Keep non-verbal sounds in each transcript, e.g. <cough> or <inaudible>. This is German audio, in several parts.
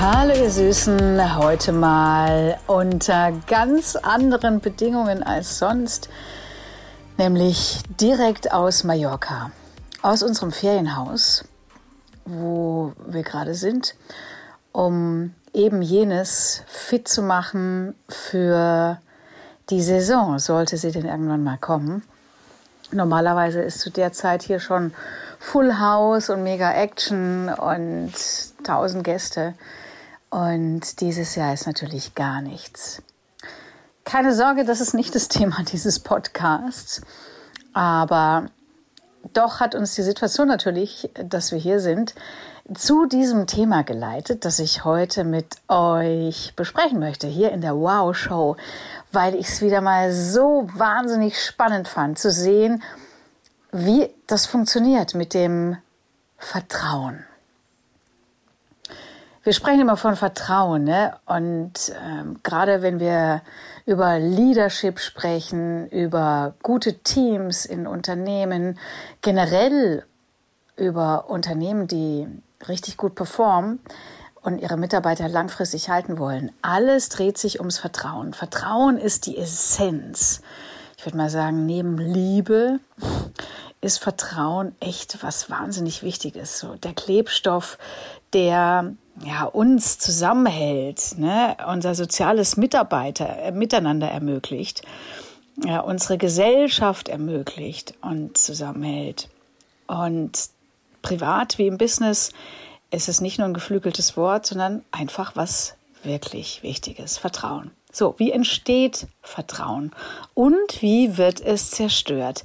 Hallo ihr Süßen, heute mal unter ganz anderen Bedingungen als sonst, nämlich direkt aus Mallorca, aus unserem Ferienhaus, wo wir gerade sind, um eben jenes fit zu machen für die Saison, sollte sie denn irgendwann mal kommen. Normalerweise ist zu der Zeit hier schon Full House und mega Action und tausend Gäste. Und dieses Jahr ist natürlich gar nichts. Keine Sorge, das ist nicht das <laughs> Thema dieses Podcasts. Aber doch hat uns die Situation natürlich, dass wir hier sind, zu diesem Thema geleitet, das ich heute mit euch besprechen möchte, hier in der Wow Show, weil ich es wieder mal so wahnsinnig spannend fand zu sehen, wie das funktioniert mit dem Vertrauen. Wir sprechen immer von Vertrauen, ne? Und ähm, gerade wenn wir über Leadership sprechen, über gute Teams in Unternehmen, generell über Unternehmen, die richtig gut performen und ihre Mitarbeiter langfristig halten wollen. Alles dreht sich ums Vertrauen. Vertrauen ist die Essenz. Ich würde mal sagen, neben Liebe ist Vertrauen echt was wahnsinnig Wichtiges. So der Klebstoff, der ja, uns zusammenhält, ne? unser soziales Mitarbeiter, äh, Miteinander ermöglicht, ja, unsere Gesellschaft ermöglicht und zusammenhält. Und privat wie im Business ist es nicht nur ein geflügeltes Wort, sondern einfach was wirklich Wichtiges, Vertrauen. So, wie entsteht Vertrauen und wie wird es zerstört?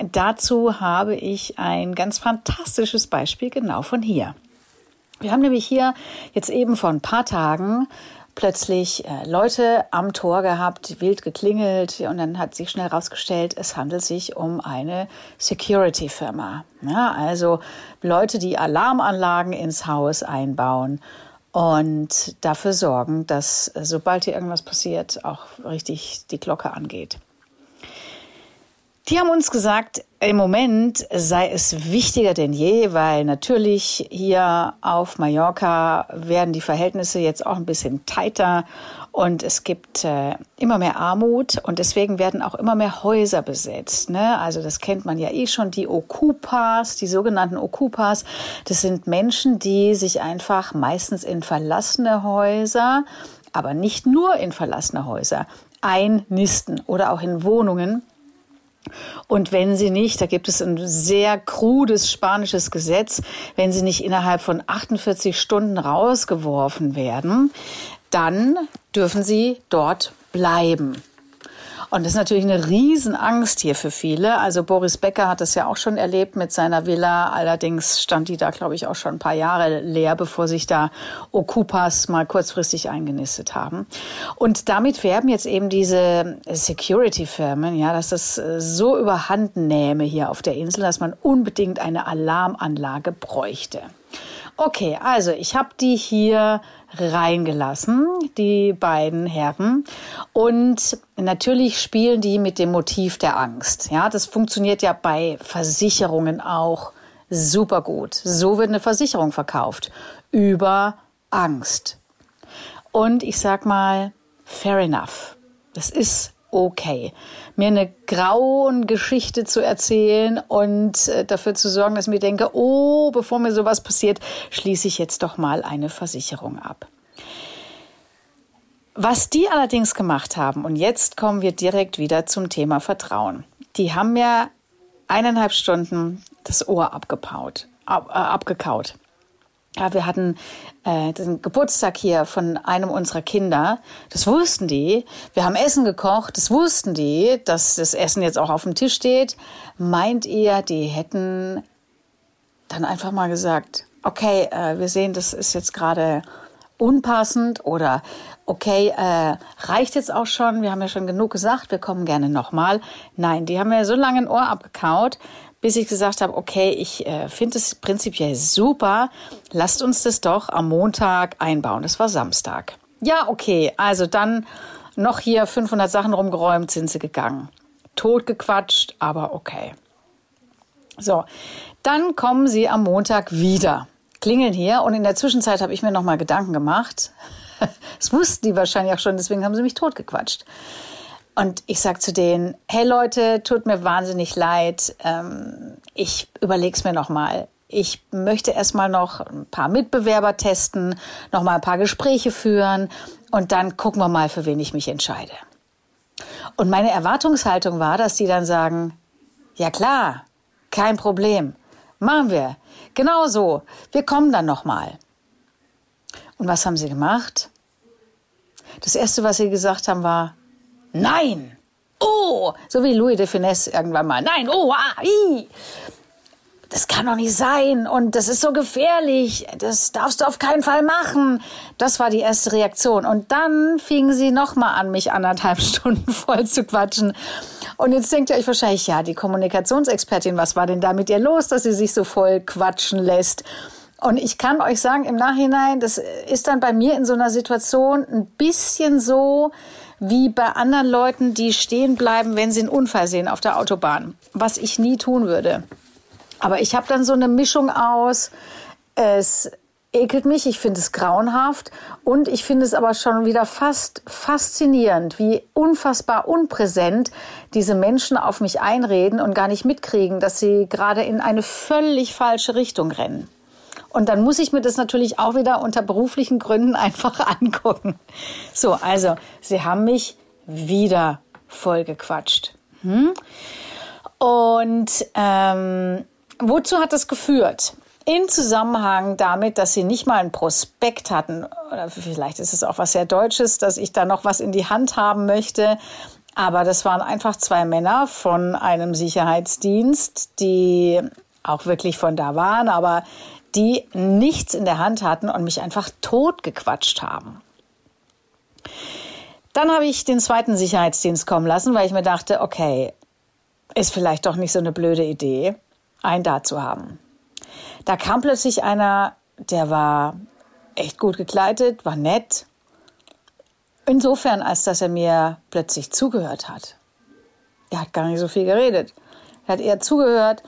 Dazu habe ich ein ganz fantastisches Beispiel genau von hier. Wir haben nämlich hier jetzt eben vor ein paar Tagen plötzlich äh, Leute am Tor gehabt, wild geklingelt und dann hat sich schnell herausgestellt, es handelt sich um eine Security-Firma. Ja, also Leute, die Alarmanlagen ins Haus einbauen und dafür sorgen, dass äh, sobald hier irgendwas passiert, auch richtig die Glocke angeht. Die haben uns gesagt, im Moment sei es wichtiger denn je, weil natürlich hier auf Mallorca werden die Verhältnisse jetzt auch ein bisschen tighter und es gibt äh, immer mehr Armut und deswegen werden auch immer mehr Häuser besetzt. Ne? Also das kennt man ja eh schon, die Okupas, die sogenannten Okupas. Das sind Menschen, die sich einfach meistens in verlassene Häuser, aber nicht nur in verlassene Häuser, einnisten oder auch in Wohnungen und wenn sie nicht, da gibt es ein sehr krudes spanisches Gesetz, wenn sie nicht innerhalb von 48 Stunden rausgeworfen werden, dann dürfen sie dort bleiben. Und das ist natürlich eine Riesenangst hier für viele. Also Boris Becker hat das ja auch schon erlebt mit seiner Villa. Allerdings stand die da, glaube ich, auch schon ein paar Jahre leer, bevor sich da Okupas mal kurzfristig eingenistet haben. Und damit werben jetzt eben diese Security-Firmen, ja, dass das äh, so überhand nähme hier auf der Insel, dass man unbedingt eine Alarmanlage bräuchte. Okay, also ich habe die hier reingelassen, die beiden Herren. Und natürlich spielen die mit dem Motiv der Angst. Ja, das funktioniert ja bei Versicherungen auch super gut. So wird eine Versicherung verkauft. Über Angst. Und ich sag mal, fair enough. Das ist okay, mir eine grauen Geschichte zu erzählen und äh, dafür zu sorgen, dass ich mir denke, oh, bevor mir sowas passiert, schließe ich jetzt doch mal eine Versicherung ab. Was die allerdings gemacht haben, und jetzt kommen wir direkt wieder zum Thema Vertrauen. Die haben mir eineinhalb Stunden das Ohr abgepaut, ab, äh, abgekaut. Ja, wir hatten äh, den Geburtstag hier von einem unserer Kinder. Das wussten die. Wir haben Essen gekocht. Das wussten die, dass das Essen jetzt auch auf dem Tisch steht. Meint ihr, die hätten dann einfach mal gesagt, okay, äh, wir sehen, das ist jetzt gerade unpassend oder okay, äh, reicht jetzt auch schon, wir haben ja schon genug gesagt, wir kommen gerne nochmal. Nein, die haben mir so lange ein Ohr abgekaut, bis ich gesagt habe, okay, ich äh, finde es prinzipiell super, lasst uns das doch am Montag einbauen. Das war Samstag. Ja, okay, also dann noch hier 500 Sachen rumgeräumt, sind sie gegangen. Totgequatscht, aber okay. So, dann kommen sie am Montag wieder, klingeln hier und in der Zwischenzeit habe ich mir noch mal Gedanken gemacht. <laughs> Das wussten die wahrscheinlich auch schon, deswegen haben sie mich totgequatscht. Und ich sag zu denen, hey Leute, tut mir wahnsinnig leid, ähm, ich überleg's mir noch mal. Ich möchte erstmal noch ein paar Mitbewerber testen, noch mal ein paar Gespräche führen und dann gucken wir mal, für wen ich mich entscheide. Und meine Erwartungshaltung war, dass die dann sagen, ja klar, kein Problem. Machen wir. Genau so. Wir kommen dann nochmal. Und was haben sie gemacht? Das erste, was sie gesagt haben, war Nein. Oh, so wie Louis de Finesse irgendwann mal. Nein, oh, ah, i. Das kann doch nicht sein und das ist so gefährlich. Das darfst du auf keinen Fall machen. Das war die erste Reaktion. Und dann fingen sie nochmal an, mich anderthalb <laughs> Stunden voll zu quatschen. Und jetzt denkt ihr euch wahrscheinlich, ja, die Kommunikationsexpertin, was war denn da mit ihr los, dass sie sich so voll quatschen lässt? Und ich kann euch sagen, im Nachhinein, das ist dann bei mir in so einer Situation ein bisschen so wie bei anderen Leuten, die stehen bleiben, wenn sie einen Unfall sehen auf der Autobahn, was ich nie tun würde. Aber ich habe dann so eine Mischung aus, es ekelt mich, ich finde es grauenhaft und ich finde es aber schon wieder fast faszinierend, wie unfassbar unpräsent diese Menschen auf mich einreden und gar nicht mitkriegen, dass sie gerade in eine völlig falsche Richtung rennen. Und dann muss ich mir das natürlich auch wieder unter beruflichen Gründen <laughs> einfach angucken. So, also, sie haben mich wieder vollgequatscht. Hm? Und ähm, wozu hat das geführt? in Zusammenhang damit, dass sie nicht mal ein Prospekt hatten, oder vielleicht ist es auch was sehr Deutsches, dass ich da noch was in die Hand haben möchte. Aber das waren einfach zwei Männer von einem Sicherheitsdienst, die auch wirklich von da waren, aber die nichts in der Hand hatten und mich einfach totgequatscht haben. Dann habe ich den zweiten Sicherheitsdienst kommen lassen, weil ich mir dachte, okay, ist vielleicht doch nicht so eine blöde Idee, einen da zu haben. Da kam plötzlich einer, der war echt gut gekleidet, war nett. Insofern, als dass er mir plötzlich zugehört hat. Er hat gar nicht so viel geredet. Er hat eher zugehört,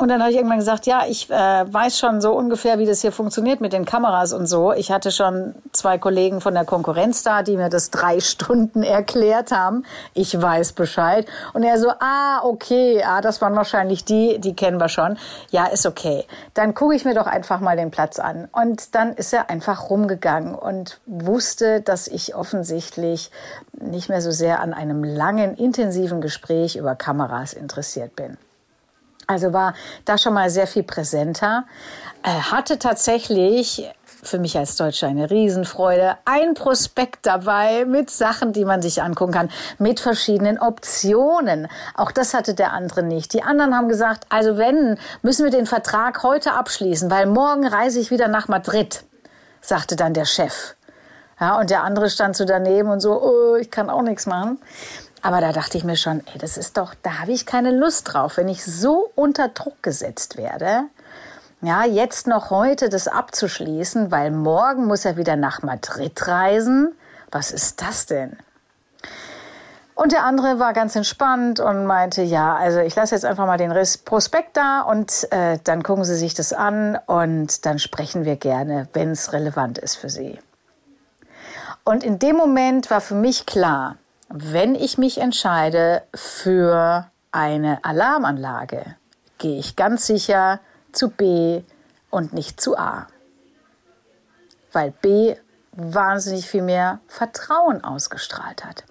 und dann habe ich irgendwann gesagt, ja, ich äh, weiß schon so ungefähr, wie das hier funktioniert mit den Kameras und so. Ich hatte schon zwei Kollegen von der Konkurrenz da, die mir das drei <laughs> Stunden erklärt haben. Ich weiß Bescheid. Und er so, ah, okay, ah, das waren wahrscheinlich die, die kennen wir schon. Ja, ist okay. Dann gucke ich mir doch einfach mal den Platz an. Und dann ist er einfach rumgegangen und wusste, dass ich offensichtlich nicht mehr so sehr an einem langen, intensiven Gespräch über Kameras interessiert bin. Also war da schon mal sehr viel präsenter. Er hatte tatsächlich für mich als Deutscher eine Riesenfreude. Ein Prospekt dabei mit Sachen, die man sich angucken kann, mit verschiedenen Optionen. Auch das hatte der andere nicht. Die anderen haben gesagt, also wenn, müssen wir den Vertrag heute abschließen, weil morgen reise ich wieder nach Madrid, sagte dann der Chef. Ja, und der andere stand so daneben und so, oh, ich kann auch nichts machen. Aber da dachte ich mir schon, ey, das ist doch, da habe ich keine Lust drauf, wenn ich so unter Druck gesetzt werde. Ja, jetzt noch heute das abzuschließen, weil morgen muss er wieder nach Madrid reisen. Was ist das denn? Und der andere war ganz entspannt und meinte, ja, also ich lasse jetzt einfach mal den Prospekt da und äh, dann gucken Sie sich das an und dann sprechen wir gerne, wenn es relevant ist für Sie. Und in dem Moment war für mich klar, wenn ich mich entscheide für eine Alarmanlage, gehe ich ganz sicher zu B und nicht zu A. Weil B wahnsinnig viel mehr Vertrauen ausgestrahlt hat.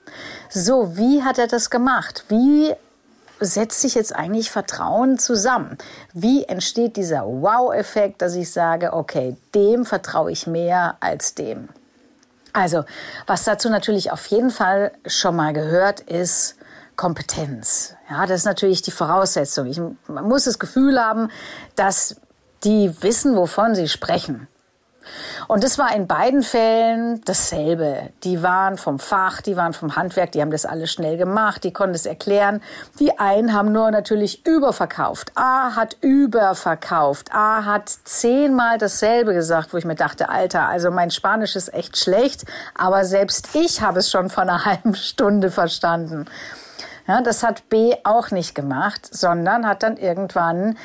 So, wie hat er das gemacht? Wie setzt sich jetzt eigentlich Vertrauen zusammen? Wie entsteht dieser Wow-Effekt, dass ich sage, okay, dem vertraue ich mehr als dem? Also, was dazu natürlich auf jeden Fall schon mal gehört, ist Kompetenz. Ja, das ist natürlich die Voraussetzung. Ich, man muss das Gefühl haben, dass die wissen, wovon sie sprechen. Und das war in beiden Fällen dasselbe. Die waren vom Fach, die waren vom Handwerk, die haben das alles schnell gemacht, die konnten es erklären. Die einen haben nur natürlich überverkauft. A hat überverkauft. A hat zehnmal dasselbe gesagt, wo ich mir dachte, Alter, also mein Spanisch ist echt schlecht, aber selbst ich habe es schon vor einer <laughs> halben Stunde verstanden. Ja, das hat B auch nicht gemacht, sondern hat dann irgendwann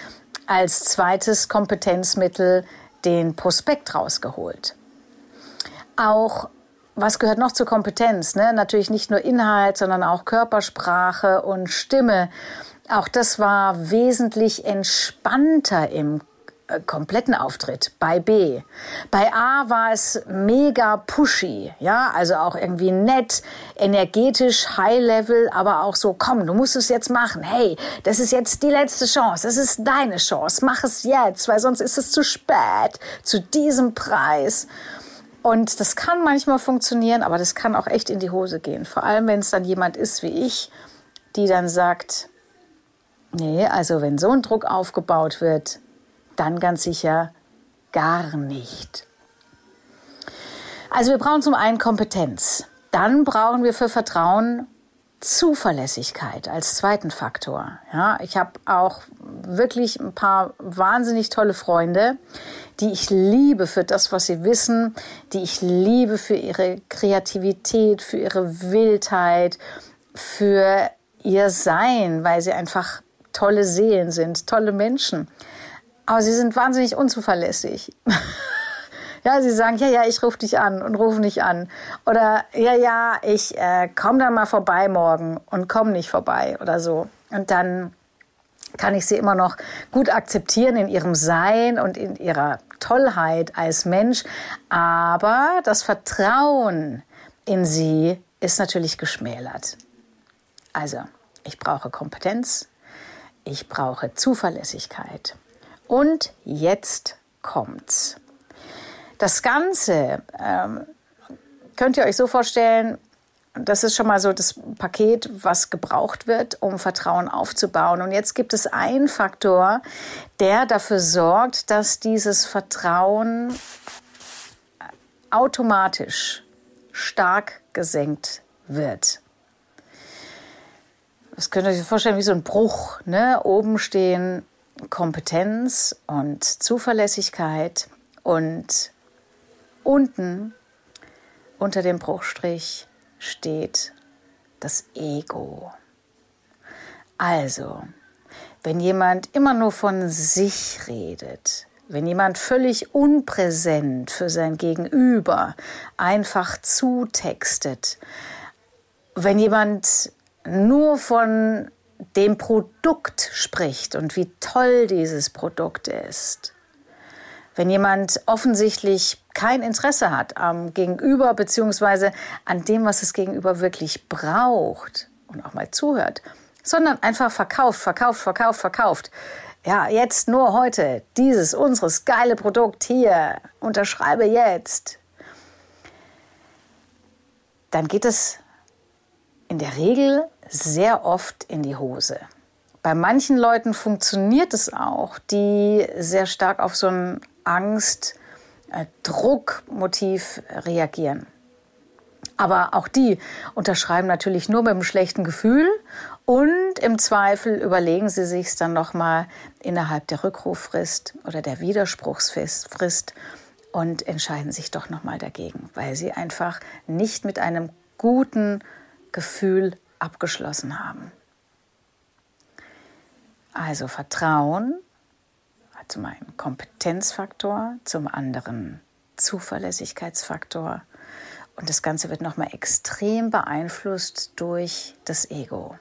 als zweites Kompetenzmittel den Prospekt rausgeholt. Auch was gehört noch zur Kompetenz? Ne? Natürlich nicht nur Inhalt, sondern auch Körpersprache und Stimme. Auch das war wesentlich entspannter im kompletten Auftritt bei B. Bei A war es mega pushy, ja, also auch irgendwie nett, energetisch, high level, aber auch so, komm, du musst es jetzt machen. Hey, das ist jetzt die letzte Chance, das ist deine Chance, mach es jetzt, weil sonst ist es zu spät zu diesem Preis. Und das kann manchmal funktionieren, aber das kann auch echt in die Hose gehen. Vor allem, wenn es dann jemand ist wie ich, die dann sagt, nee, also wenn so ein Druck aufgebaut wird, dann ganz sicher gar nicht. Also wir brauchen zum einen Kompetenz. Dann brauchen wir für Vertrauen Zuverlässigkeit als zweiten Faktor. Ja, ich habe auch wirklich ein paar wahnsinnig tolle Freunde, die ich liebe für das, was sie wissen, die ich liebe für ihre Kreativität, für ihre Wildheit, für ihr Sein, weil sie einfach tolle Seelen sind, tolle Menschen. Aber sie sind wahnsinnig unzuverlässig. <laughs> ja, sie sagen, ja, ja, ich rufe dich an und rufe nicht an. Oder ja, ja, ich äh, komme dann mal vorbei morgen und komme nicht vorbei oder so. Und dann kann ich sie immer noch gut akzeptieren in ihrem Sein und in ihrer Tollheit als Mensch. Aber das Vertrauen in sie ist natürlich geschmälert. Also, ich brauche Kompetenz, ich brauche Zuverlässigkeit. Und jetzt kommt's. Das Ganze ähm, könnt ihr euch so vorstellen, das ist schon mal so das Paket, was gebraucht wird, um Vertrauen aufzubauen. Und jetzt gibt es einen Faktor, der dafür sorgt, dass dieses Vertrauen automatisch stark gesenkt wird. Das könnt ihr euch vorstellen wie so ein Bruch. Ne? Oben stehen Kompetenz und Zuverlässigkeit und unten unter dem Bruchstrich steht das Ego. Also, wenn jemand immer nur von sich redet, wenn jemand völlig unpräsent für sein Gegenüber einfach zutextet, wenn jemand nur von dem Produkt spricht und wie toll dieses Produkt ist, wenn jemand offensichtlich kein Interesse hat am Gegenüber beziehungsweise an dem, was das Gegenüber wirklich braucht und auch mal zuhört, sondern einfach verkauft, verkauft, verkauft, verkauft. Ja, jetzt nur heute dieses unseres geile Produkt hier, unterschreibe jetzt. Dann geht es in der Regel sehr oft in die Hose. Bei manchen Leuten funktioniert es auch, die sehr stark auf so ein Angst, äh, Druckmotiv reagieren. Aber auch die unterschreiben natürlich nur mit einem schlechten Gefühl und im Zweifel überlegen sie sich dann nochmal innerhalb der Rückruffrist oder der Widerspruchsfrist und entscheiden sich doch nochmal dagegen, weil sie einfach nicht mit einem guten Gefühl abgeschlossen haben. Also Vertrauen zum einen Kompetenzfaktor, zum anderen Zuverlässigkeitsfaktor und das Ganze wird nochmal extrem beeinflusst durch das Ego.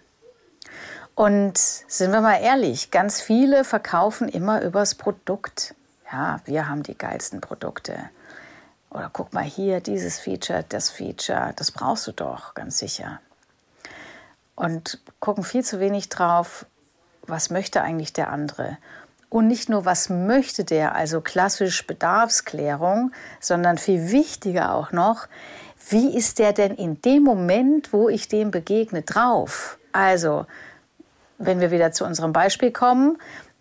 Und sind wir mal ehrlich, ganz viele verkaufen immer übers Produkt. Ja, wir haben die geilsten Produkte. Oder guck mal hier, dieses Feature, das Feature, das brauchst du doch, ganz sicher. Und gucken viel zu wenig drauf, was möchte eigentlich der andere. Und nicht nur, was möchte der, also klassisch Bedarfsklärung, sondern viel wichtiger auch noch, wie ist der denn in dem Moment, wo ich dem begegne, drauf? Also, wenn wir wieder zu unserem Beispiel kommen,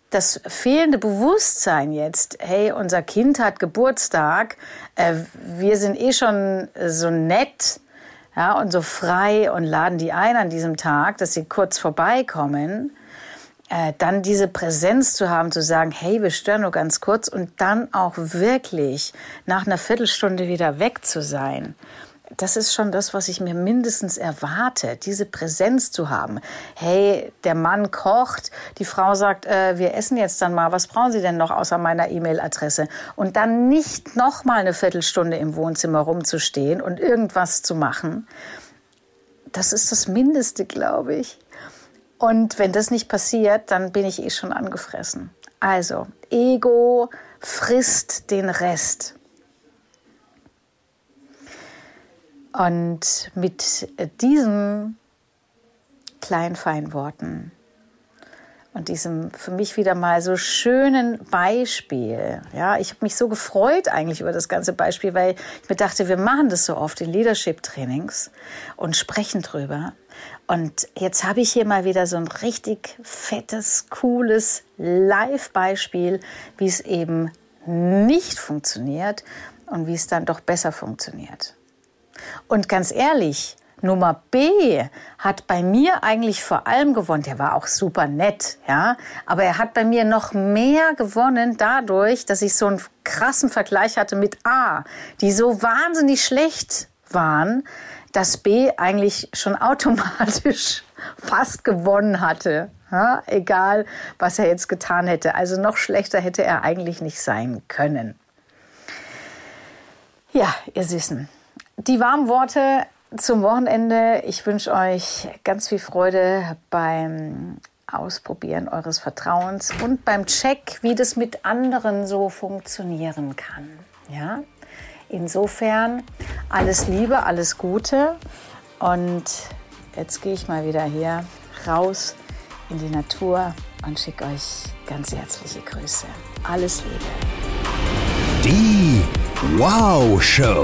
das fehlende Bewusstsein jetzt, hey, unser Kind hat Geburtstag, äh, wir sind eh schon so nett, ja, und so frei und laden die ein an diesem Tag, dass sie kurz vorbeikommen, äh, dann diese Präsenz zu haben, zu sagen, hey, wir stören nur ganz kurz und dann auch wirklich nach einer Viertelstunde wieder weg zu sein das ist schon das, was ich mir mindestens erwarte, diese Präsenz zu haben. Hey, der Mann kocht, die Frau sagt, äh, wir essen jetzt dann mal, was brauchen Sie denn noch außer meiner E-Mail-Adresse? Und dann nicht noch mal eine Viertelstunde im Wohnzimmer rumzustehen und irgendwas zu machen. Das ist das Mindeste, glaube ich. Und wenn das nicht passiert, dann bin ich eh schon angefressen. Also, Ego frisst den Rest. Und mit diesen kleinen Feinworten und diesem für mich wieder mal so schönen Beispiel. Ja, ich habe mich so gefreut eigentlich über das ganze Beispiel, weil ich mir dachte, wir machen das so oft in Leadership Trainings und sprechen drüber. Und jetzt habe ich hier mal wieder so ein richtig fettes, cooles Live-Beispiel, wie es eben nicht funktioniert und wie es dann doch besser funktioniert. Und ganz ehrlich, Nummer B hat bei mir eigentlich vor allem gewonnen. Der war auch super nett, ja. Aber er hat bei mir noch mehr gewonnen dadurch, dass ich so einen krassen Vergleich hatte mit A, die so wahnsinnig schlecht waren, dass B eigentlich schon automatisch <laughs> fast gewonnen hatte. Ja, egal, was er jetzt getan hätte. Also noch schlechter hätte er eigentlich nicht sein können. Ja, ihr Süßen die warmen Worte zum Wochenende. Ich wünsche euch ganz viel Freude beim Ausprobieren eures Vertrauens und beim Check, wie das mit anderen so funktionieren kann. Ja? Insofern alles Liebe, alles Gute und jetzt gehe ich mal wieder hier raus in die Natur und schicke euch ganz herzliche Grüße. Alles Liebe. Die Wow Show.